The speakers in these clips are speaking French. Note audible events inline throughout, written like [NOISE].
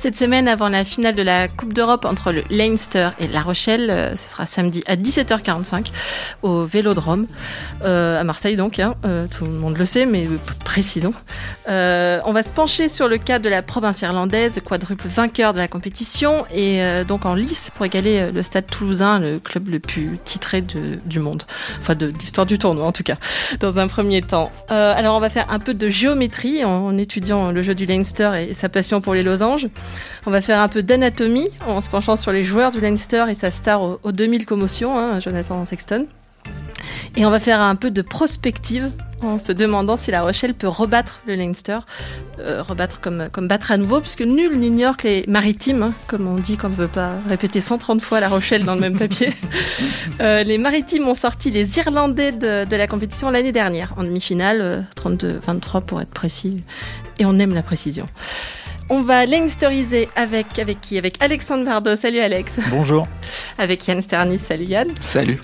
Cette semaine, avant la finale de la Coupe d'Europe entre le Leinster et La Rochelle, euh, ce sera samedi à 17h45 au Vélodrome, euh, à Marseille donc, hein, euh, tout le monde le sait, mais précisons. on va se pencher sur le cas de la province irlandaise, quadruple vainqueur de la compétition, et donc en lice pour égaler le Stade toulousain, le club le plus titré du monde, enfin de, l'histoire du tournoi en tout cas, [LAUGHS] dans un premier temps. alors on va faire un peu de géométrie en, en étudiant le jeu du Leinster et sa passion pour les losanges. On va faire un peu d'anatomie en se penchant sur les joueurs du Leinster et sa star aux, 2000 commotions, hein, Jonathan Sexton. Et on va faire un peu de prospective en se demandant si La Rochelle peut rebattre le Leinster, euh, rebattre comme, comme battre à nouveau, puisque nul n'ignore que les maritimes, hein, comme on dit quand on ne veut pas répéter 130 fois La Rochelle dans le même papier, [LAUGHS] euh, les maritimes ont sorti les Irlandais de, de la compétition l'année dernière, en demi-finale, 32-23 euh, pour être précis, et on aime la précision. On va Lengsteriser avec, avec qui? Avec Alexandre Bardot. Salut Alex. Bonjour. Avec Yann Sternis. Salut Yann. Salut.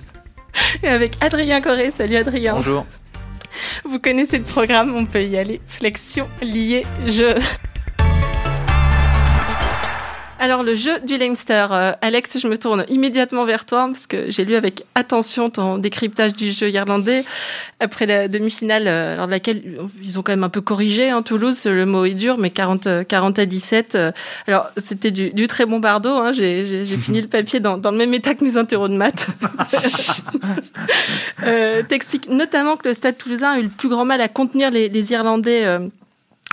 Et avec Adrien Corré. Salut Adrien. Bonjour. Vous connaissez le programme, on peut y aller. Flexion, lié, jeu. Alors le jeu du Leinster, euh, Alex, je me tourne immédiatement vers toi parce que j'ai lu avec attention ton décryptage du jeu irlandais après la demi-finale euh, lors de laquelle ils ont quand même un peu corrigé en hein, Toulouse, le mot est dur, mais 40, 40 à 17. Euh, alors c'était du, très bon bardo, hein, j'ai fini le papier dans, le même état que mes interros de maths. [LAUGHS] T'expliques notamment que le Stade toulousain a eu le plus grand mal à contenir les, les Irlandais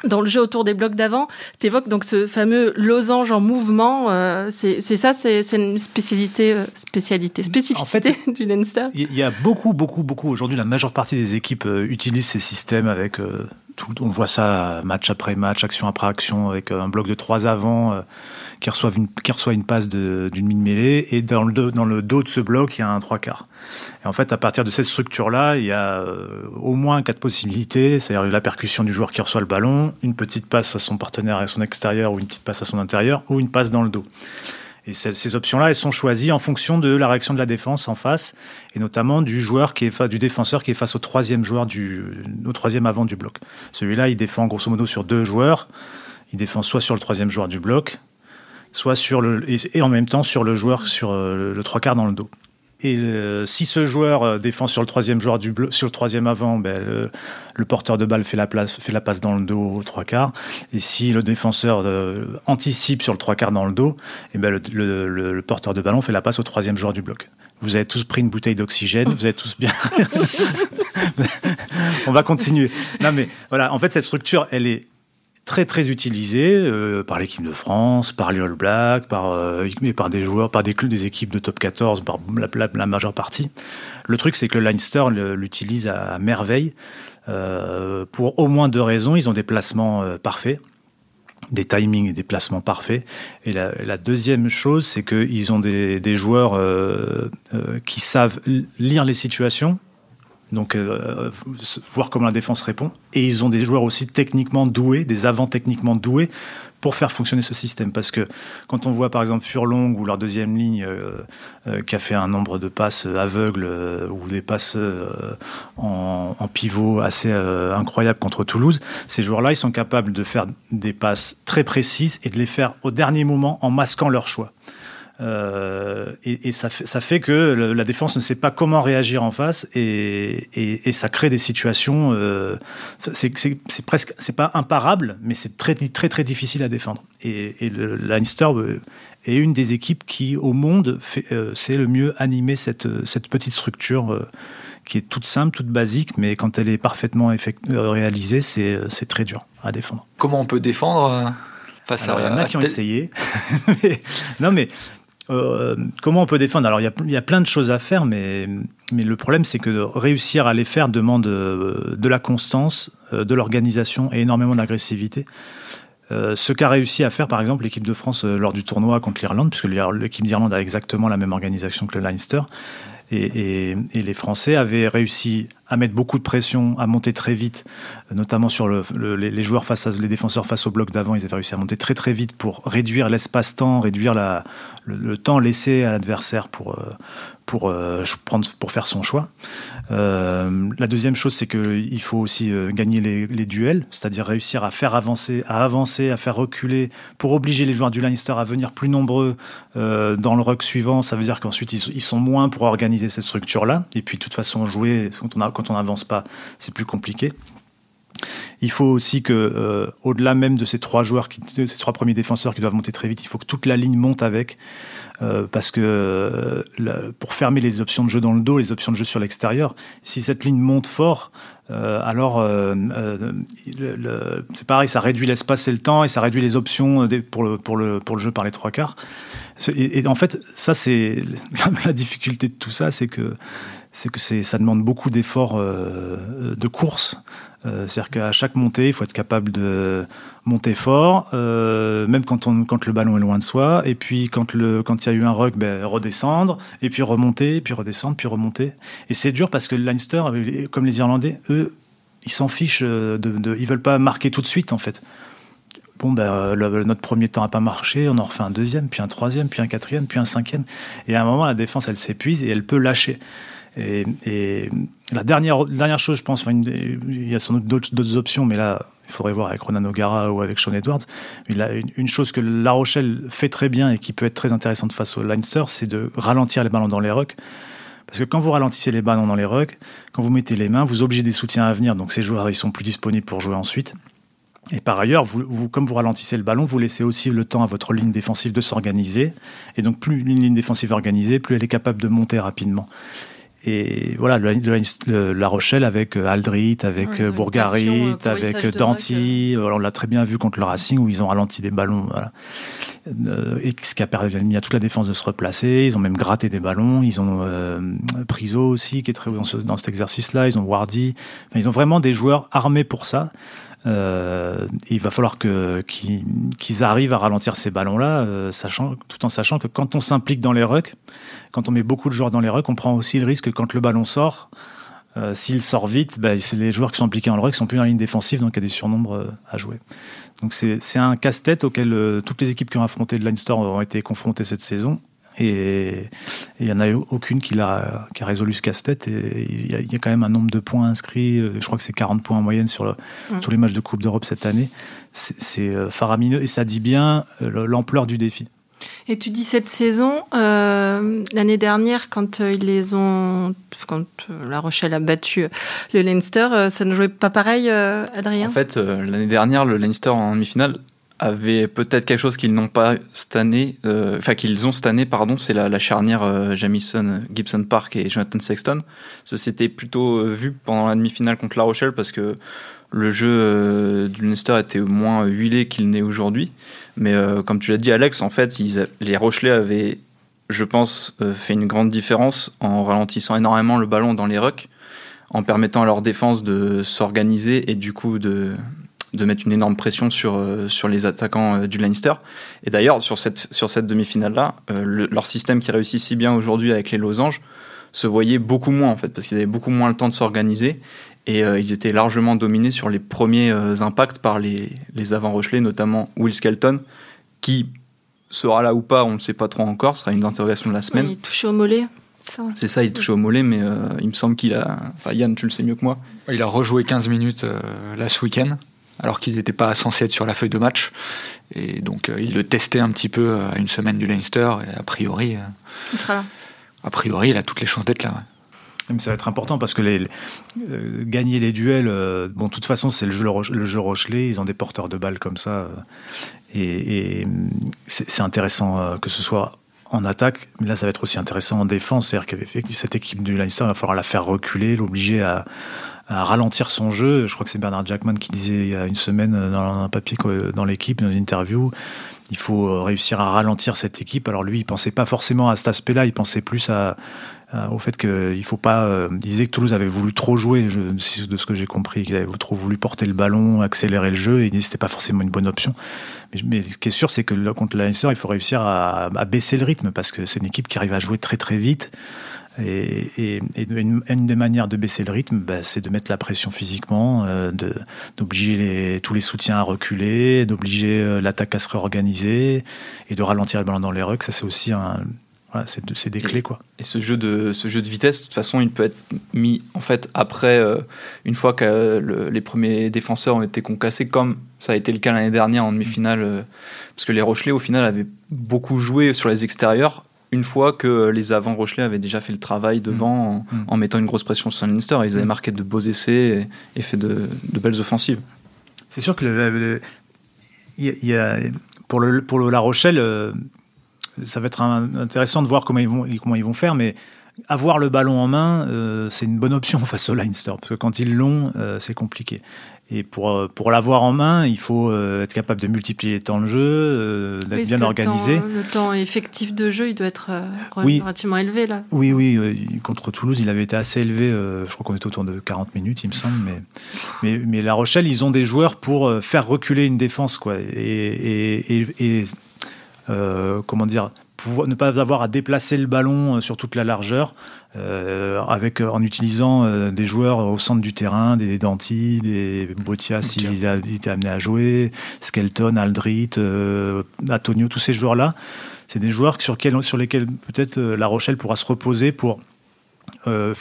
dans le jeu autour des blocs d'avant, tu évoques donc ce fameux losange en mouvement. Euh, c'est ça, c'est une spécialité, euh, spécialité, spécificité [LAUGHS] du Leinster. Il y a beaucoup, beaucoup, beaucoup. Aujourd'hui, la majeure partie des équipes euh, utilisent ces systèmes avec tout. On voit ça match après match, action après action, avec un bloc de trois avant qui reçoit une, passe d'une mine mêlée, et dans le, dos de ce bloc, il y a un trois quarts. Et en fait, à partir de cette structure-là, il y a euh, au moins quatre possibilités, c'est-à-dire la percussion du joueur qui reçoit le ballon, une petite passe à son partenaire à son extérieur, ou une petite passe à son intérieur, ou une passe dans le dos. Et ces, options-là, elles sont choisies en fonction de la réaction de la défense en face, et notamment du joueur qui est du défenseur qui est face au troisième joueur du, au troisième avant du bloc. Celui-là, il défend grosso modo sur deux joueurs. Il défend soit sur le troisième joueur du bloc, soit sur le et, en même temps sur le joueur sur euh, le trois quarts dans le dos. Et euh, si ce joueur euh, défend sur le troisième joueur du sur le troisième avant, ben, le, porteur de balle fait la place, fait la passe dans le dos au trois quarts. Et si le défenseur anticipe sur le trois quarts dans le dos, et ben le, le, porteur de ballon fait la passe au troisième joueur du bloc. Vous avez tous pris une bouteille d'oxygène, vous êtes tous bien. [LAUGHS] [LAUGHS] On va continuer. Non mais voilà, en fait cette structure, elle est très très utilisé euh, par l'équipe de France, par les All Blacks, par, euh, par des joueurs, par des, des équipes de top 14, par la, majeure partie. Le truc, c'est que le Leinster l'utilise à, merveille euh, pour au moins deux raisons. Ils ont des placements parfaits des timings et des placements parfaits. Et la, deuxième chose, c'est qu'ils ont des, des joueurs qui savent lire les situations, donc euh, voir comment la défense répond. Et ils ont des joueurs aussi techniquement doués, des avants techniquement doués pour faire fonctionner ce système. Parce que quand on voit par exemple Furlong ou leur deuxième ligne euh, euh, qui a fait un nombre de passes aveugles ou des passes en, en, pivot assez incroyables contre Toulouse, ces joueurs-là, ils sont capables de faire des passes très précises et de les faire au dernier moment en masquant leur choix. Euh, et, ça, fait, ça, fait, que la défense ne sait pas comment réagir en face et, et ça crée des situations. Euh, c'est presque, c'est pas imparable, mais c'est très très très difficile à défendre. Et, le Leinster euh, est une des équipes qui, au monde, euh, sait le mieux animer cette, cette petite structure qui est toute simple, toute basique, mais quand elle est parfaitement réalisée, c'est très dur à défendre. Comment on peut défendre face à. Il y en a qui ont essayé. [LAUGHS] non, mais euh, comment on peut défendre? Alors, il y, a, plein de choses à faire, mais, mais le problème, c'est que réussir à les faire demande euh, de la constance, euh, de l'organisation et énormément d'agressivité. ce qu'a réussi à faire, par exemple, l'équipe de France lors du tournoi contre l'Irlande, puisque l'équipe d'Irlande a exactement la même organisation que le Leinster, Et, les Français avaient réussi à mettre beaucoup de pression, à monter très vite, notamment sur le, les joueurs face à les défenseurs face au bloc d'avant. Ils avaient réussi à monter très très vite pour réduire l'espace-temps, réduire le, temps laissé à l'adversaire pour, euh, euh, prendre, pour faire son choix. Euh, la deuxième chose, c'est qu'il faut aussi gagner les, duels, c'est-à-dire réussir à faire avancer, à avancer, à faire reculer, pour obliger les joueurs du Leinster à venir plus nombreux dans le ruck suivant. Ça veut dire qu'ensuite ils, ils, sont moins pour organiser cette structure-là. Et puis de toute façon, jouer quand on quand on n'avance pas, c'est plus compliqué. Il faut aussi que, euh, au-delà même de ces trois joueurs, ces trois premiers défenseurs qui doivent monter très vite, il faut que toute la ligne monte avec, euh, parce que euh, pour fermer les options de jeu dans le dos, les options de jeu sur l'extérieur, si cette ligne monte fort, alors c'est pareil, ça réduit l'espace et le temps et ça réduit les options pour le, pour le, pour le jeu par les trois quarts. Et, en fait, ça c'est [LAUGHS] la difficulté de tout ça, c'est que c'est que ça demande beaucoup d'efforts de course. Euh, c'est-à-dire qu'à chaque montée, il faut être capable de monter fort, euh, même quand, on, quand le ballon est loin de soi. Et puis quand il quand y a eu un rug, ben, redescendre, et puis remonter, puis redescendre, puis remonter. Et c'est dur parce que Leinster, comme les Irlandais, eux, ils s'en fichent, de, de, ils veulent pas marquer tout de suite en fait. Bon, ben, notre premier temps n'a pas marché, on en refait un deuxième, puis un troisième, puis un quatrième, puis un cinquième. Et à un moment, la défense, elle s'épuise et elle peut lâcher. Et, la dernière, dernière chose, je pense, il y a sans doute d'autres options, mais là, il faudrait voir avec Ronan O'Gara ou avec Sean Edwards. Mais une, chose que La Rochelle fait très bien et qui peut être très intéressante face au Leinster, c'est de ralentir les ballons dans les rucks. Parce que quand vous ralentissez les ballons dans les rucks, quand vous mettez les mains, vous obligez des soutiens à venir, donc ces joueurs ils sont plus disponibles pour jouer ensuite. Et par ailleurs, comme vous ralentissez le ballon, vous laissez aussi le temps à votre ligne défensive de s'organiser. Et donc, plus une ligne défensive organisée, plus elle est capable de monter rapidement. Et voilà, La Rochelle avec euh, Aldrit, avec euh, Bourgarit, euh, avec Danty. on l'a très bien vu contre le Racing où ils ont ralenti des ballons. Voilà. et ce qui a permis à toute la défense de se replacer. Ils ont même gratté des ballons. Ils ont euh, Priso aussi, qui est très dans, dans cet exercice-là. Ils ont Wardy. ils ont vraiment des joueurs armés pour ça. Euh, il va falloir que, qu'ils, arrivent à ralentir ces ballons-là, euh, sachant, tout en sachant que quand on s'implique dans les rucks, quand on met beaucoup de joueurs dans les rucks, on prend aussi le risque que quand le ballon sort, euh, s'il sort vite, bah, c'est les joueurs qui sont impliqués dans le ruck qui sont plus en ligne défensive, donc il y a des surnombres à jouer. Donc c'est, un casse-tête auquel toutes les équipes qui ont affronté le Line Store ont été confrontées cette saison. Et il n'y en a eu aucune qui a, qui a résolu ce casse-tête. Et il y, a, quand même un nombre de points inscrits. Euh, je crois que c'est 40 points en moyenne sur, sur les matchs de Coupe d'Europe cette année. C'est euh, faramineux et ça dit bien euh, l'ampleur du défi. Et tu dis cette saison, l'année dernière, quand ils les ont, quand La Rochelle a battu le Leinster, ça ne jouait pas pareil, Adrien? En fait, l'année dernière, le Leinster en demi-finale avaient peut-être quelque chose qu'ils n'ont pas cette année, euh, enfin qu'ils ont cette année, pardon, c'est la, charnière euh, Jamison, Gibson Park et Jonathan Sexton. Ça s'était plutôt euh, vu pendant la demi-finale contre La Rochelle parce que le jeu du Leinster était moins huilé qu'il n'est aujourd'hui. Mais comme tu l'as dit, Alex, en fait, les Rochelais avaient, je pense, fait une grande différence en ralentissant énormément le ballon dans les rucks, en permettant à leur défense de s'organiser et du coup de, de mettre une énorme pression sur, euh, sur les attaquants euh, du Leinster. Et d'ailleurs, sur cette, sur cette demi-finale-là, euh, leur système qui réussit si bien aujourd'hui avec les losanges se voyait beaucoup moins, en fait, parce qu'ils avaient beaucoup moins le temps de s'organiser. Et ils étaient largement dominés sur les premiers impacts par les, les avant-rochelais, notamment Will Skelton, qui sera là ou pas, on ne sait pas trop encore, sera une interrogation de la semaine. il touche au mollet. C'est ça, il touche au mollet, mais il me semble qu'il a. Enfin, Yann, tu le sais mieux que moi. Il a rejoué 15 minutes là ce week-end alors qu'il n'était pas censé être sur la feuille de match. Et donc euh, il le testait un petit peu à une semaine du Leinster, et a priori. Euh, il sera là. A priori, il a toutes les chances d'être là. Mais ça va être important parce que euh, gagner les duels, bon, de toute façon, c'est le jeu, le jeu Rochelet, ils ont des porteurs de balles comme ça. et, et c'est intéressant que ce soit en attaque, mais là, ça va être aussi intéressant en défense. C'est-à-dire qu'avec cette équipe du Leinster, il va falloir la faire reculer, l'obliger à, à ralentir son jeu. Je crois que c'est Bernard Jackman qui disait il y a une semaine euh, dans un papier dans l'équipe, dans une interview, il faut euh, réussir à ralentir cette équipe. Alors lui, il pensait pas forcément à cet aspect-là, il pensait plus à, au fait qu'il faut pas. Euh, il disait que Toulouse avait voulu trop jouer, de ce que j'ai compris, qu'ils avaient trop voulu porter le ballon, accélérer le jeu, et que c'était pas forcément une bonne option. Mais, ce qui est sûr, c'est que contre la il faut réussir à, à, baisser le rythme parce que c'est une équipe qui arrive à jouer très très vite. Et, une, des manières de baisser le rythme, bah, c'est de mettre la pression physiquement, euh, d'obliger tous les soutiens à reculer, d'obliger euh, l'attaque à se réorganiser et de ralentir le ballon dans les rucks. Ça, c'est aussi un, voilà, c'est des clés quoi. Et ce jeu de ce jeu de vitesse, de toute façon, il peut être mis en fait après euh, une fois que les premiers défenseurs ont été concassés, comme ça a été le cas l'année dernière en demi-finale, parce que les Rochelais au final avaient beaucoup joué sur les extérieurs une fois que les avants Rochelais avaient déjà fait le travail devant mm. Mm. En, mettant une grosse pression sur Leinster. Ils avaient mm. marqué de beaux essais et, fait de, belles offensives. C'est sûr que y a, pour, le, pour La Rochelle, euh, ça va être intéressant de voir comment ils vont, comment ils vont faire, mais avoir le ballon en main, euh, c'est une bonne option [LAUGHS] face au Leinster, parce que quand ils l'ont, euh, c'est compliqué. Et pour, euh, pour l'avoir en main, il faut euh, être capable de multiplier les temps de jeu, d'être bien organisé. Le temps, effectif de jeu, il doit être relativement élevé là. Oui, oui. contre Toulouse, il avait été assez élevé. je crois qu'on était autour de 40 minutes, il me semble. Mais, mais, mais, La Rochelle, ils ont des joueurs pour faire reculer une défense. Quoi, et, et, et comment dire ne pas avoir à déplacer le ballon sur toute la largeur. Euh, avec, euh, en utilisant euh, des joueurs au centre du terrain, des Danti, des Botia s'il a été amené à jouer, Skelton, Aldrit, Antonio, tous ces joueurs-là. C'est des joueurs sur, sur lesquels peut-être La Rochelle pourra se reposer pour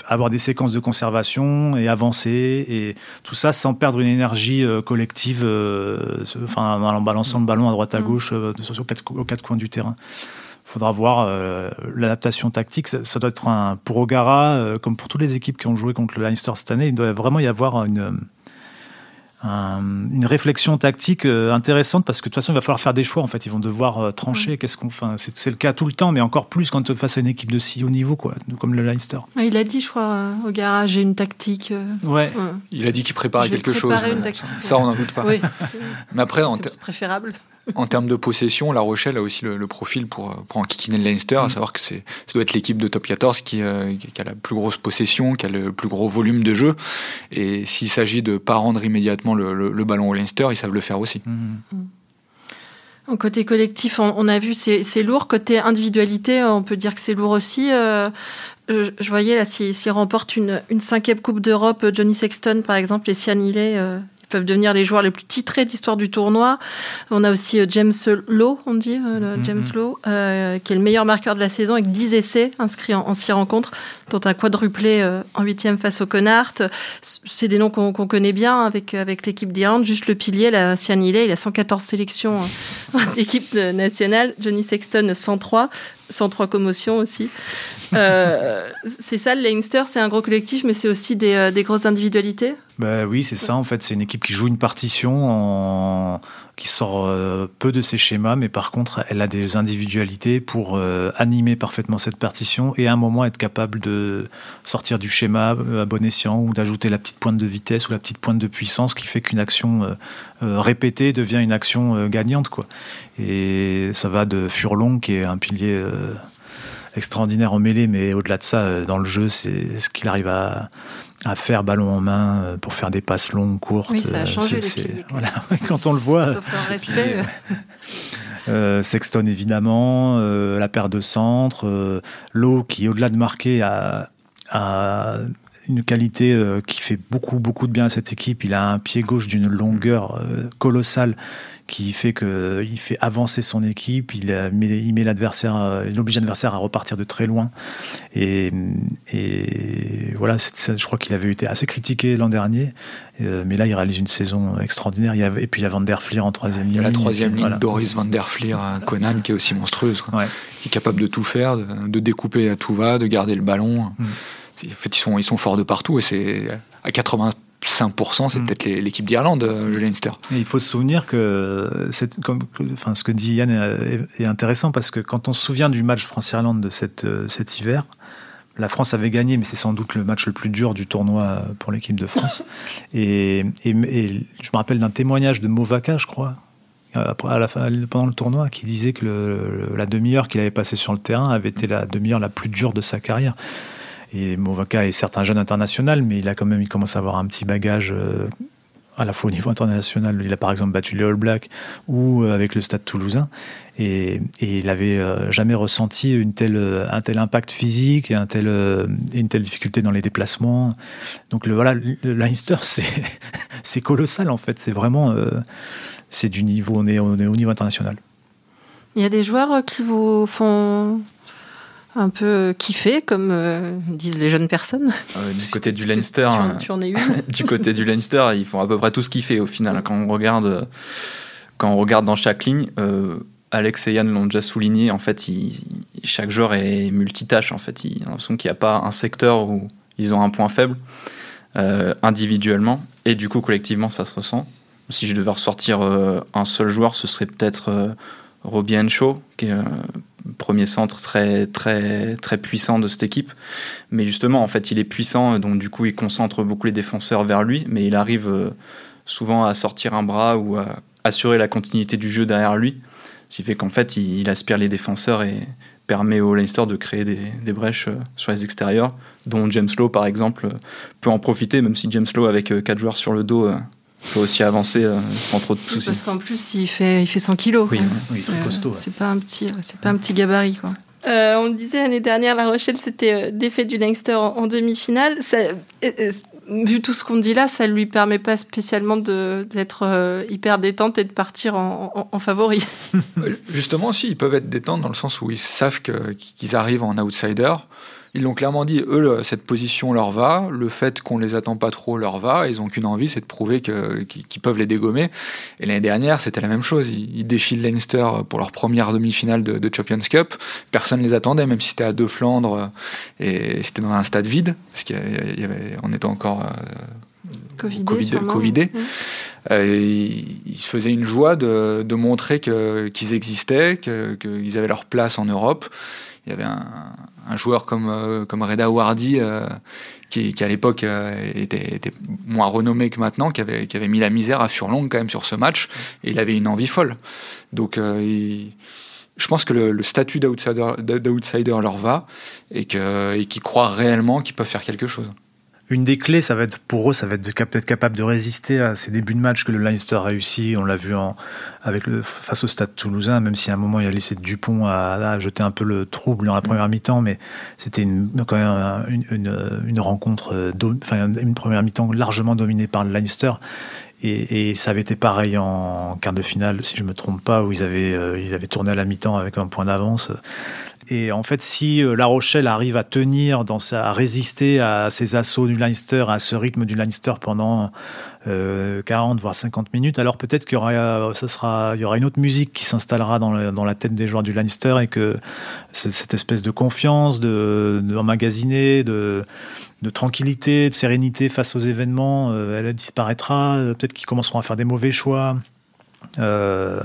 avoir des séquences de conservation et avancer et tout ça sans perdre une énergie collective enfin en balançant le ballon à droite à mm. gauche aux quatre coins du terrain faudra voir euh, l'adaptation tactique. Ça, doit être un pour Ogara, euh, comme pour toutes les équipes qui ont joué contre le Leinster cette année, il doit vraiment y avoir une une réflexion tactique euh, intéressante parce que de toute façon il va falloir faire des choix en fait. Ils vont devoir trancher. Qu'est-ce qu'on enfin, c'est le cas tout le temps mais encore plus quand face à une équipe de si haut niveau quoi comme le Leinster. Il a dit je crois au garage j'ai une tactique ouais. il a dit qu'il préparait quelque chose. une tactique, ça on n'en doute pas. Oui, mais après c'est préférable en termes de possession, La Rochelle a aussi le, profil pour, pour enquiquiner le Leinster, à mm. savoir que ça doit être l'équipe de top 14 euh, qui, a la plus grosse possession, qui a le plus gros volume de jeu. Et s'il s'agit de ne pas rendre immédiatement le, ballon au Leinster, ils savent le faire aussi. Mm. En côté collectif, on, a vu c'est lourd. Côté individualité, on peut dire que c'est lourd aussi. Euh, euh, je voyais là, s'il remporte une, une cinquième Coupe d'Europe, Johnny Sexton par exemple, et Sian Healy, peuvent devenir les joueurs les plus titrés de l'histoire du tournoi. On a aussi euh, James Lowe, on dit, euh, mm-hmm. James Lowe, euh, qui est le meilleur marqueur de la saison avec 10 essais inscrits en, 6 rencontres, dont un quadruplé en huitième face au Connard. C'est des noms qu'on connaît bien avec, avec l'équipe d'Irlande. Juste le pilier, la Sian il a 114 sélections [LAUGHS] d'équipe nationale. Johnny Sexton, 103. 103 commotions aussi. Euh, c'est ça, le Leinster, c'est un gros collectif, mais c'est aussi des, euh, des, grosses individualités? Bah Oui, c'est ça, en fait. C'est une équipe qui joue une partition, en... qui sort euh, peu de ses schémas, mais par contre, elle a des individualités pour animer parfaitement cette partition et à un moment être capable de sortir du schéma à bon escient ou d'ajouter la petite pointe de vitesse ou la petite pointe de puissance qui fait qu'une action répétée devient une action gagnante. Quoi. Et ça va de Furlong, qui est un pilier extraordinaire en mêlée, mais au-delà de ça, euh, dans le jeu, c'est ce qu'il arrive à, faire ballon en main euh, pour faire des passes longues, courtes. Oui, ça a euh, changé voilà, [LAUGHS] Quand on le voit. Sauf un respect. Sexton évidemment, la paire de centre, Lowe qui au-delà de marquer a, une qualité qui fait beaucoup beaucoup de bien à cette équipe. Il a un pied gauche d'une longueur colossale qui fait que il fait avancer son équipe, il, met, il met l'adversaire, il oblige l'adversaire à repartir de très loin. Et, et voilà, je crois qu'il avait été assez critiqué l'an dernier, euh, mais là il réalise une saison extraordinaire. Il y et puis il y a Van der Fleer en troisième ligne. La troisième ligne, Doris Van der Fleer, Conan, qui est aussi monstrueuse, qui est capable de tout faire, de, découper à tout va, de garder le ballon. Mm. En fait, ils sont, ils sont forts de partout et c'est à 80 5%, c'est mm. peut-être l'équipe d'Irlande, euh, le Leinster. il faut se souvenir que, comme, enfin, ce que dit Yann est, intéressant parce que quand on se souvient du match France-Irlande de cette, euh, cet hiver, la France avait gagné, mais c'est sans doute le match le plus dur du tournoi pour l'équipe de France. [LAUGHS] et, je me rappelle d'un témoignage de Movaka, je crois, à la fin, pendant le tournoi, qui disait que la demi-heure qu'il avait passée sur le terrain avait été la demi-heure la plus dure de sa carrière. Et Movaka est certes un jeune international, mais il a quand même, il commence à avoir un petit bagage euh, à la fois au niveau international, il a par exemple battu les All Blacks ou avec le Stade Toulousain, et, il n'avait jamais ressenti un tel impact physique et une telle difficulté dans les déplacements. Donc le, voilà, le Leinster, [LAUGHS] c'est colossal en fait, c'est vraiment c'est du niveau, on est au niveau international. Il y a des joueurs qui vous font un peu kiffer, comme euh, disent les jeunes personnes. Ah du côté du Leinster, tu en, es une. [LAUGHS] du côté du Leinster, ils font à peu près tout ce kiffer au final. Quand on regarde, quand on regarde dans chaque ligne, euh, Alex et Yann l'ont déjà souligné. En fait, chaque joueur est multitâche. En fait, il a l'impression qu'il n'y a pas un secteur où ils ont un point faible euh, individuellement et du coup collectivement, ça se ressent. Si je devais ressortir un seul joueur, ce serait peut-être Robbie Henshaw, qui est premier centre très, très, très puissant de cette équipe. Mais justement, en fait, il est puissant, donc du coup, il concentre beaucoup les défenseurs vers lui, mais il arrive euh, souvent à sortir un bras ou à assurer la continuité du jeu derrière lui. Ce qui fait qu'en fait, il, aspire les défenseurs et permet au Leinster de créer des, brèches euh, sur les extérieurs, dont James Lowe, par exemple, peut en profiter, même si James Lowe, avec euh, quatre joueurs sur le dos, peut aussi avancer euh, sans trop de soucis. Parce qu'en plus, il fait, il fait 100 kilos. Oui, c'est costaud. C'est pas un petit, c'est pas un petit gabarit, quoi. Euh, on le disait l'année dernière, La Rochelle c'était euh, défait du Leinster en, demi-finale. vu tout ce qu'on dit là, ça lui permet pas spécialement d'être hyper détente et de partir en, en favori. [LAUGHS] Justement, si, ils peuvent être détentes dans le sens où ils savent qu'ils arrivent en outsider. Ils l'ont clairement dit, eux, cette position leur va, le fait qu'on les attend pas trop leur va, ils ont qu'une envie, c'est de prouver qu'ils peuvent les dégommer. Et l'année dernière, c'était la même chose. Ils, défilent Leinster pour leur première demi-finale de, Champions Cup. Personne ne les attendait, même si c'était à deux Flandres et c'était dans un stade vide, parce qu'on était encore euh, Covidé. Covidé. Mmh. Euh, ils, se faisaient une joie de, montrer qu'ils existaient, qu'ils avaient leur place en Europe. Il y avait un, un joueur comme, euh, comme Reda Wardi, euh, qui, à l'époque euh, était, moins renommé que maintenant, qui avait, qui avait mis la misère à Furlong quand même sur ce match, et il avait une envie folle. Donc je pense que le, statut d'outsider leur va, et qu'ils croient réellement qu'ils peuvent faire quelque chose une des clés, ça va être pour eux, ça va être d'être capable de résister à ces débuts de match que le Leinster a réussi. On l'a vu en, avec le, face au Stade Toulousain, même si à un moment il a laissé Dupont à, à jeter un peu le trouble dans la première mi-temps, mais c'était quand même une, rencontre, euh, enfin une première mi-temps largement dominée par le Leinster. Et, ça avait été pareil en quart de finale, si je me trompe pas, où ils avaient, euh, ils avaient tourné à la mi-temps avec un point d'avance. Et en fait, si euh, La Rochelle arrive à tenir, à résister à ces assauts du Leinster, à ce rythme du Leinster pendant 40 euh, voire 50 minutes, alors peut-être qu'il y aura, il y aura une autre musique qui s'installera dans, la tête des joueurs du Leinster et que cette espèce de confiance, de, de de, tranquillité, de sérénité face aux événements, euh, elle disparaîtra. Peut-être qu'ils commenceront à faire des mauvais choix. Euh,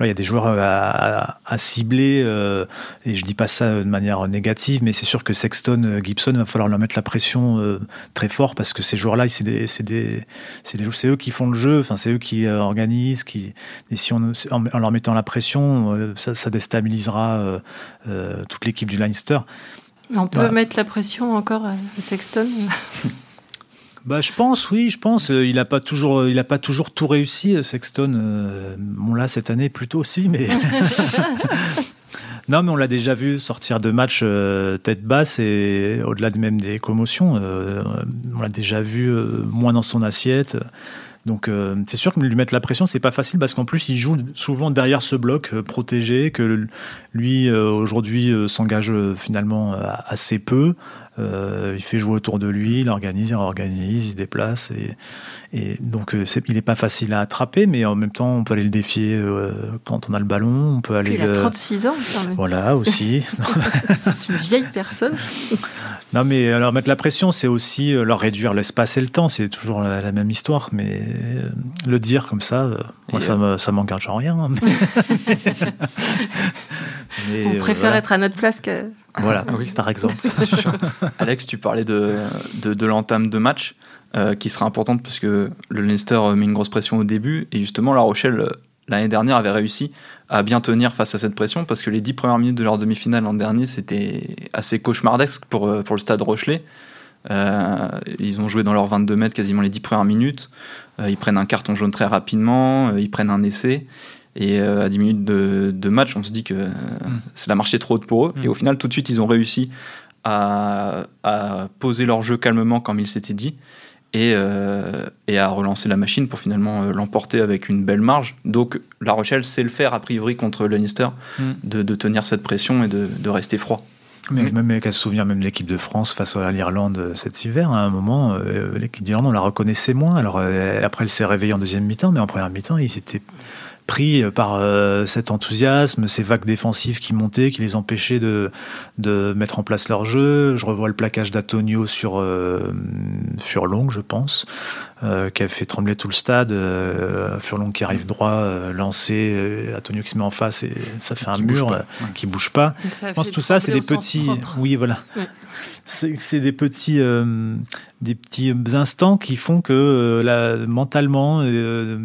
il y a des joueurs à, cibler, euh, et je dis pas ça de manière négative, mais c'est sûr que Sexton, euh, Gibson, il va falloir leur mettre la pression très fort parce que ces joueurs-là, c'est des, des, c'est eux qui font le jeu, enfin c'est eux qui organisent, qui, et si on, en, leur mettant la pression, ça, ça déstabilisera toute l'équipe du Leinster. On peut mettre la pression encore à Sexton [LAUGHS] Bah, je pense, oui, je pense. Euh, il n'a pas toujours, il a pas toujours tout réussi, euh, Sexton. Euh, bon là, cette année plutôt aussi, mais. [LAUGHS] [LAUGHS] non, mais on l'a déjà vu sortir de matchs tête basse et au-delà de même des commotions. on l'a déjà vu moins dans son assiette. Donc c'est sûr que lui mettre la pression, c'est pas facile parce qu'en plus il joue souvent derrière ce bloc protégé, que lui aujourd'hui s'engage finalement assez peu. Euh, il fait jouer autour de lui, il organise, il organise, il se déplace. Et, et donc, euh, il n'est pas facile à attraper, mais en même temps, on peut aller le défier euh, quand on a le ballon. On peut aller il a 36 ans, quand même. Voilà, aussi. [LAUGHS] une vieille personne. [LAUGHS] non, mais alors mettre la pression, c'est aussi leur réduire l'espace et le temps. C'est toujours la, même histoire, mais le dire comme ça, moi, ça m'engage en rien. [LAUGHS] on préfère être à notre place que voilà, ah par exemple. [LAUGHS] Alex, tu parlais de, de, l'entame de match euh, qui sera importante parce que le Leinster met une grosse pression au début et justement La Rochelle euh, l'année dernière avait réussi à bien tenir face à cette pression parce que les dix premières minutes de leur demi-finale l'an dernier c'était assez cauchemardesque pour, euh, pour le stade Rochelet. ils ont joué dans leurs 22 mètres quasiment les 10 premières minutes. ils prennent un carton jaune très rapidement, ils prennent un essai. Et à 10 minutes de, match, on se dit que mm. c'est la marche trop haute pour eux. Et au final, tout de suite, ils ont réussi à, à poser leur jeu calmement comme ils s'étaient dit et, euh, et, à relancer la machine pour finalement euh, l'emporter avec une belle marge. Donc La Rochelle sait le faire a priori contre Leinster, mm. de, de, tenir cette pression et de, de rester froid. Mais même qu'à se souvenir même de l'équipe de France face à l'Irlande euh, cet hiver, à un moment, l'équipe d'Irlande, on la reconnaissait moins. Alors après, elle s'est réveillée en deuxième mi-temps, mais en première mi-temps, ils étaient pris par euh, cet enthousiasme, ces vagues défensives qui montaient, qui les empêchaient de, de mettre en place leur jeu. Je revois le plaquage d'Atonio sur euh, Furlong, je pense, euh, qui a fait trembler tout le stade. Furlong qui arrive droit, lancé, Atonio qui se met en face et ça fait un mur qui bouge pas. Je pense que tout ça, c'est des petits. Oui, voilà c'est des petits, euh, des petits instants qui font que euh, mentalement, euh,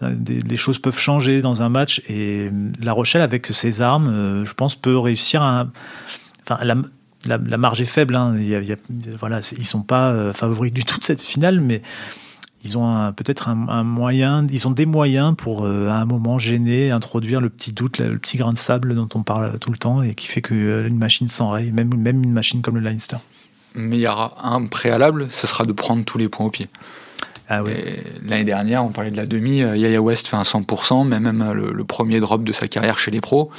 les choses peuvent changer dans un match. Et La Rochelle, avec ses armes, je pense, peut réussir à. Enfin, la, marge est faible. Hein. Il voilà, ils sont pas favoris du tout de cette finale, mais ils ont peut-être un, moyen, ils ont des moyens pour à un moment gêner, introduire le petit doute, le petit grain de sable dont on parle tout le temps et qui fait qu'une machine s'enraye, même, même une machine comme le Leinster mais il y aura un préalable, ce sera de prendre tous les points au pied. Ah L'année dernière, on parlait de la demi, euh, Yaya West fait un 100%, mais même euh, le, premier drop de sa carrière chez les pros.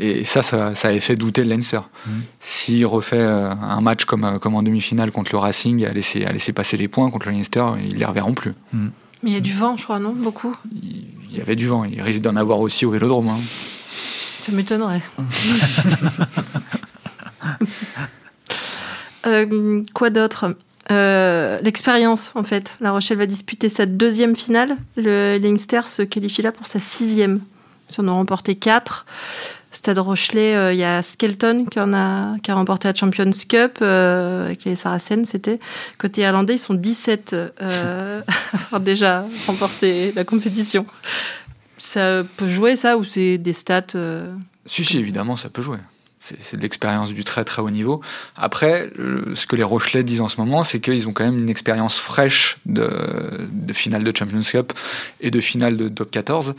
Et ça, ça, avait fait douter le Leinster. Mm. S'il refait euh, un match comme, comme en demi-finale contre le Racing, à laisser, à laisser passer les points contre le Leinster, ils ne les reverront plus. Mm. Mais il y a du vent, je crois, non Beaucoup? Il y avait du vent. Il risque d'en avoir aussi au vélodrome. Hein. Ça m'étonnerait. [LAUGHS] Euh, quoi d'autre? Euh, L'expérience, en fait. La Rochelle va disputer sa deuxième finale. Le Leinster se qualifie là pour sa sixième. Ils en ont remporté quatre. Stade Rochelet, euh, il y a Skelton qui, en a, qui a remporté la Champions Cup avec les Saracens, c'était. Côté irlandais, ils sont 17 [LAUGHS] à avoir déjà remporté la compétition. Ça peut jouer, ça, ou c'est des stats Si, si, évidemment, ça peut jouer c'est de l'expérience du très très haut niveau. Après, ce que les Rochelais disent en ce moment, c'est qu'ils ont quand même une expérience fraîche de, finale de Champions Cup et de finale de top 14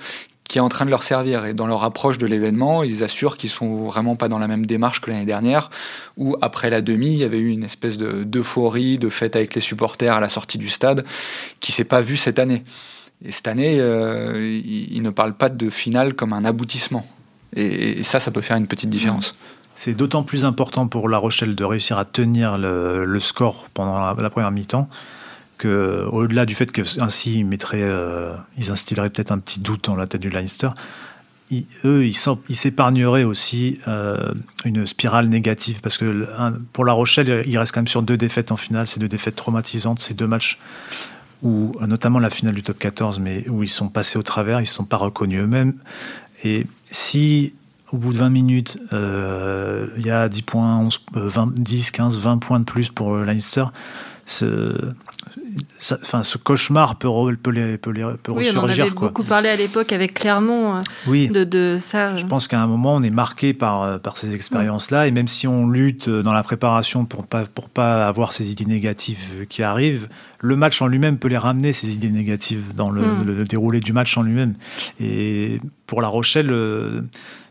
qui est en train de leur servir. Et dans leur approche de l'événement, ils assurent qu'ils sont vraiment pas dans la même démarche que l'année dernière, où après la demi, il y avait eu une espèce d'euphorie, de, fête avec les supporters à la sortie du stade, qui s'est pas vue cette année. Et cette année, euh, ils ne parlent pas de finale comme un aboutissement. Et, ça, ça peut faire une petite différence. C'est d'autant plus important pour La Rochelle de réussir à tenir le, score pendant la, première mi-temps que, au-delà du fait qu'ainsi ils mettraient, euh, ils instilleraient peut-être un petit doute dans la tête du Leinster, eux, ils s'épargneraient aussi euh, une spirale négative parce que pour La Rochelle, il reste quand même sur deux défaites en finale, ces deux défaites traumatisantes, ces deux matchs où, notamment la finale du top 14, mais où ils sont passés au travers, ils ne sont pas reconnus eux-mêmes. Et si au bout de 20 minutes, euh, il y a 10 points, 11, 20, 10, 15, 20 points de plus pour euh, Leinster, enfin, ce cauchemar peut, peut, les, peut, les, peut oui, ressurgir. On avait beaucoup parlé à l'époque avec Clermont euh, oui. de, de, ça. Je pense qu'à un moment, on est marqué par, par ces expériences-là, et même si on lutte dans la préparation pour pas, pour pas avoir ces idées négatives qui arrivent, le match en lui-même peut les ramener, ces idées négatives, dans le, hmm. le déroulé du match en lui-même. Et pour La Rochelle,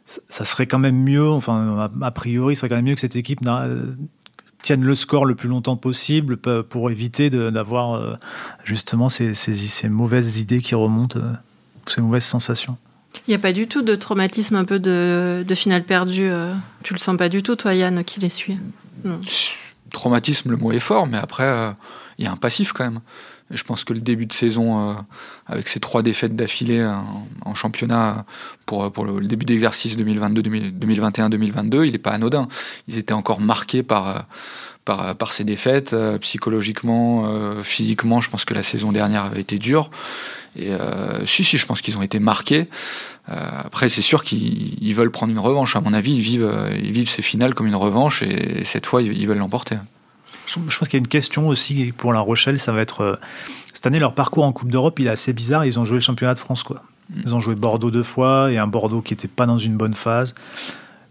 ça serait quand même mieux, enfin, a priori, ça serait quand même mieux que cette équipe tienne le score le plus longtemps possible pour éviter d'avoir euh, justement ces, ces, mauvaises idées qui remontent, euh, ces mauvaises sensations. Il n'y a pas du tout de traumatisme un peu de, de finale perdue. Euh, tu le sens pas du tout, toi, Yann, qui les suit? Traumatisme, le mot est fort, mais après, il y a un passif quand même je pense que le début de saison, euh, avec ces trois défaites d'affilée en, championnat pour, pour le, début d'exercice 2021-2022, il n'est pas anodin. Ils étaient encore marqués par, euh, par, ces défaites, euh, psychologiquement, physiquement. Je pense que la saison dernière avait été dure. Et si, si, je pense qu'ils ont été marqués. après, c'est sûr qu'ils veulent prendre une revanche. À mon avis, ils vivent, ils vivent ces finales comme une revanche et, cette fois, ils veulent l'emporter. Je, pense qu'il y a une question aussi pour La Rochelle, ça va être euh, cette année leur parcours en Coupe d'Europe, il est assez bizarre. Ils ont joué le championnat de France, quoi. Ils ont joué Bordeaux deux fois et un Bordeaux qui n'était pas dans une bonne phase.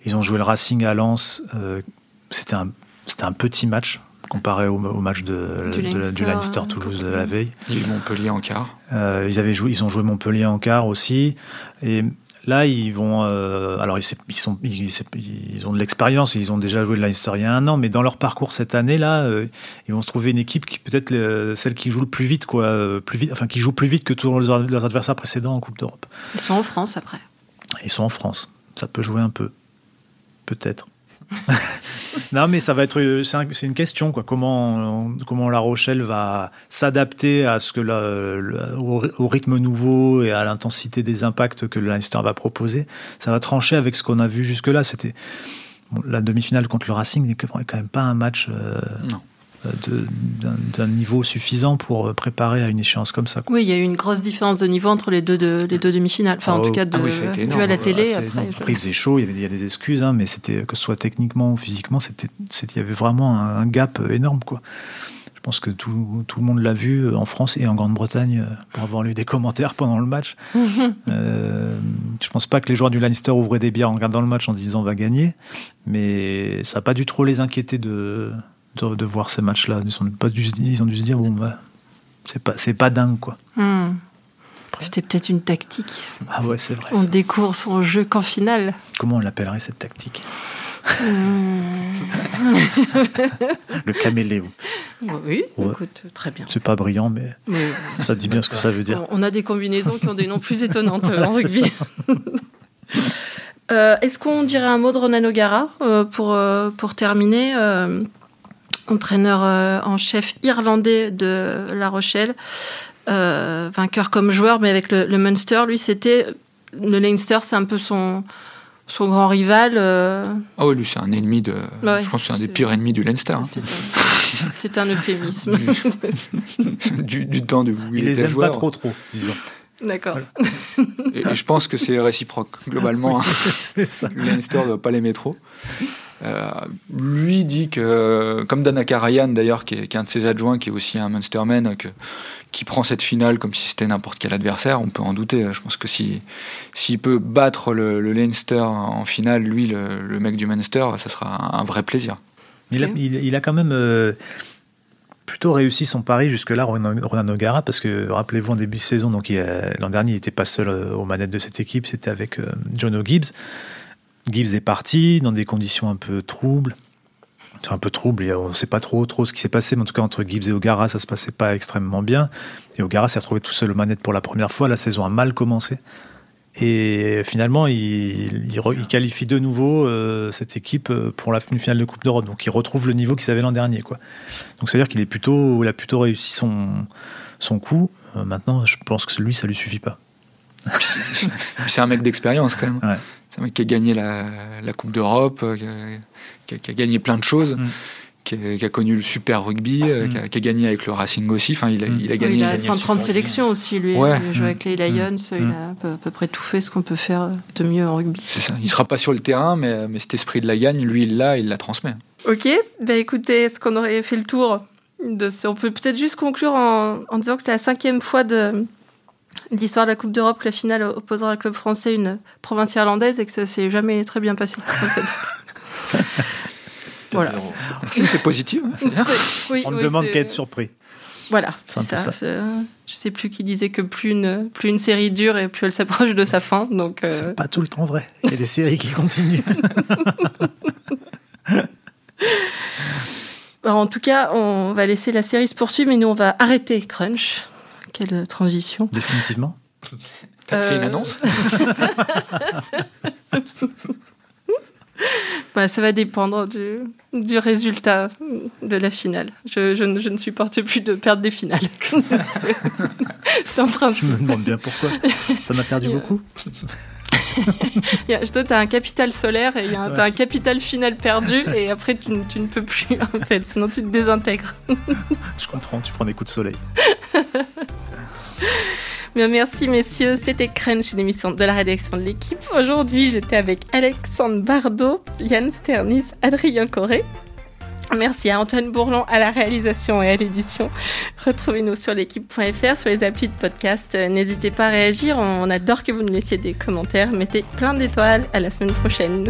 Ils ont joué le Racing à Lens. Euh, c'était un, c'était un petit match. comparé au, au match de, Du de- Leinster, du Leinster euh, Toulouse de contre la veille. Ils Montpellier en quart. Euh, ils avaient joué, ils ont joué Montpellier en quart aussi. Et là, ils vont. euh, alors, ils, ils sont, ils, ils ont de l'expérience. Ils ont déjà joué le Leinster il y a un an, mais dans leur parcours cette année, là, euh, ils vont se trouver une équipe qui peut-être euh, celle qui joue le plus vite, quoi, euh, plus vite, enfin qui joue plus vite que tous leurs, leurs adversaires précédents en Coupe d'Europe. Ils sont en France après. Ils sont en France. Ça peut jouer un peu, peut-être. [LAUGHS] non, mais ça va être. Un- c'est une question, quoi. Comment, comment La Rochelle va s'adapter à ce que au, rythme nouveau et à l'intensité des impacts que le Leinster va proposer. Ça va trancher avec ce qu'on a vu jusque-là. C'était la demi-finale contre le Racing n'est quand même pas un match. euh, Non. D'un niveau suffisant pour préparer à une échéance comme ça. quoi. Oui, il y a eu une grosse différence de niveau entre les deux, de, les deux demi-finales. Enfin, Ah, en tout oh, cas, de, ah oui, vu énorme. à la télé. Ah, après, énorme. je- Après, il faisait chaud, il y avait, il y a des excuses, hein, mais c'était que ce soit techniquement ou physiquement, c'était, il y avait vraiment un, un gap énorme, quoi. Je pense que tout, tout le monde l'a vu euh, en France et en Grande-Bretagne euh, pour avoir lu des [LAUGHS] commentaires pendant le match. [LAUGHS] Euh, je pense pas que les joueurs du Leinster ouvraient des bières en regardant le match en disant on va gagner, mais ça n'a pas dû trop les inquiéter de, de, de voir ces matchs-là. Ils ont, pas dû, se dire- ils ont dû se dire bon, bah, c'est pas, c'est pas dingue, quoi. Hmm. C'était peut-être une tactique. Ah ouais, c'est vrai. On ça. découvre son jeu qu'en finale. Comment on l'appellerait cette tactique? Hmm. [LAUGHS] Le caméléon. Oui, Ouais. écoute, très bien. C'est pas brillant, mais Mais ça dit bien ce que ça veut dire. on a des combinaisons qui ont des noms plus étonnantes [LAUGHS] en rugby. Euh, Est-ce qu'on dirait un mot de Ronan O'Gara euh, pour, euh, pour terminer euh, Entraîneur euh, en chef irlandais de La Rochelle, euh, vainqueur comme joueur, mais avec le, le Munster, lui, c'était. Le Leinster, c'est un peu son, son grand rival. euh, Ah oui, lui, c'est un ennemi de. Ouais, je pense que c'est un des pires ennemis du Leinster. hein. C'était un, [LAUGHS] euphémisme. [LAUGHS] du, du temps de où il, Il les aime joueur. pas trop, trop, disons. D'accord. Et, et je pense que c'est réciproque, globalement. [LAUGHS] hein. Ça. Le Leinster ne doit pas l'aimer trop. Euh, lui dit que, comme Dana Karayan d'ailleurs, qui est, qui est un de ses adjoints, qui est aussi un Munsterman, que, qui prend cette finale comme si c'était n'importe quel adversaire, on peut en douter. Je pense que si s'il peut battre le, le Leinster en finale, lui, le, le mec du Munster, ça sera un, un vrai plaisir. Il, a, Ok. il, il a quand même euh, plutôt réussi son pari jusque-là, Ronan, Ronan O'Gara, parce que rappelez-vous en début de saison, donc l'an dernier, il n'était pas seul euh, aux manettes de cette équipe, c'était avec euh, John O'Gibbs. Gibbs est parti dans des conditions un peu troubles. Un peu troubles, on ne sait pas trop, trop ce qui s'est passé, mais en tout cas entre Gibbs et O'Gara, ça se passait pas extrêmement bien. Et O'Gara s'est retrouvé tout seul aux manettes pour la première fois. La saison a mal commencé. Et finalement, il, qualifie de nouveau euh, cette équipe euh, pour la finale de Coupe d'Europe. Donc il retrouve le niveau qu'il avait l'an dernier. Donc ça veut dire qu'il a plutôt réussi son, coup. Euh, maintenant, je pense que lui, ça lui suffit pas. C'est un mec d'expérience quand même. Ouais. C'est un mec qui a gagné la, la Coupe d'Europe, euh, qui a, qui a- qui a gagné plein de choses, Mm. qui, a, qui a connu le super rugby, euh, Mm. qui, a, qui a gagné avec le Racing aussi. Enfin, il a, Mm. il a Oui, gagné. il a gagné le 130 Super sélections aussi, lui. Ouais. Il a joué Mm. avec les Lions. Il a à peu, à peu près tout fait ce qu'on peut faire de mieux en rugby. C'est ça. Il sera pas sur le terrain, mais, mais cet esprit de la gagne, lui, il l'a, il la transmet. Ok, bah écoutez, est-ce qu'on aurait fait le tour de ce... On peut peut-être juste conclure en, en disant que c'était la cinquième fois de l'histoire de la Coupe d'Europe que la finale opposera un club français une province irlandaise et que ça s'est jamais très bien passé. En fait. [LAUGHS] voilà. C'est positif. hein, c'est bien. Oui, On ne oui, demande qu'à être surpris. Voilà, C'est ça. ça. c'est- Je sais plus qui disait que plus une, plus une série dure et plus elle s'approche de sa fin. Donc, euh, C'est pas tout le temps vrai. Il y a des séries qui continuent. [LAUGHS] [LAUGHS] alors, en tout cas, on va laisser la série se poursuivre, mais nous, on va arrêter Crunch. Quelle transition. Définitivement. [LAUGHS] C'est une Euh, annonce. [LAUGHS] Bah, ça va dépendre du, du résultat de la finale. Je, je ne, je ne supporte plus de perdre des finales. [LAUGHS] C'est- un Je me principe. demande bien pourquoi. T'en as perdu beaucoup a- Toi, tu as un capital solaire et y a un, t'as capital final perdu et après, tu, ne- tu ne peux plus, en fait. Sinon, tu te désintègres. Je comprends, tu prends des coups de soleil. Merci, messieurs. C'était Crunch, une émission de la rédaction de l'équipe. Aujourd'hui, j'étais avec Alexandre Bardot, Yann Sternis, Adrien Corré. Merci à Antoine Bourlon à la réalisation et à l'édition. Retrouvez-nous sur l'équipe.fr, sur les applis de podcast. Euh, N'hésitez pas à réagir. On adore que vous nous laissiez des commentaires. Mettez plein d'étoiles. À la semaine prochaine.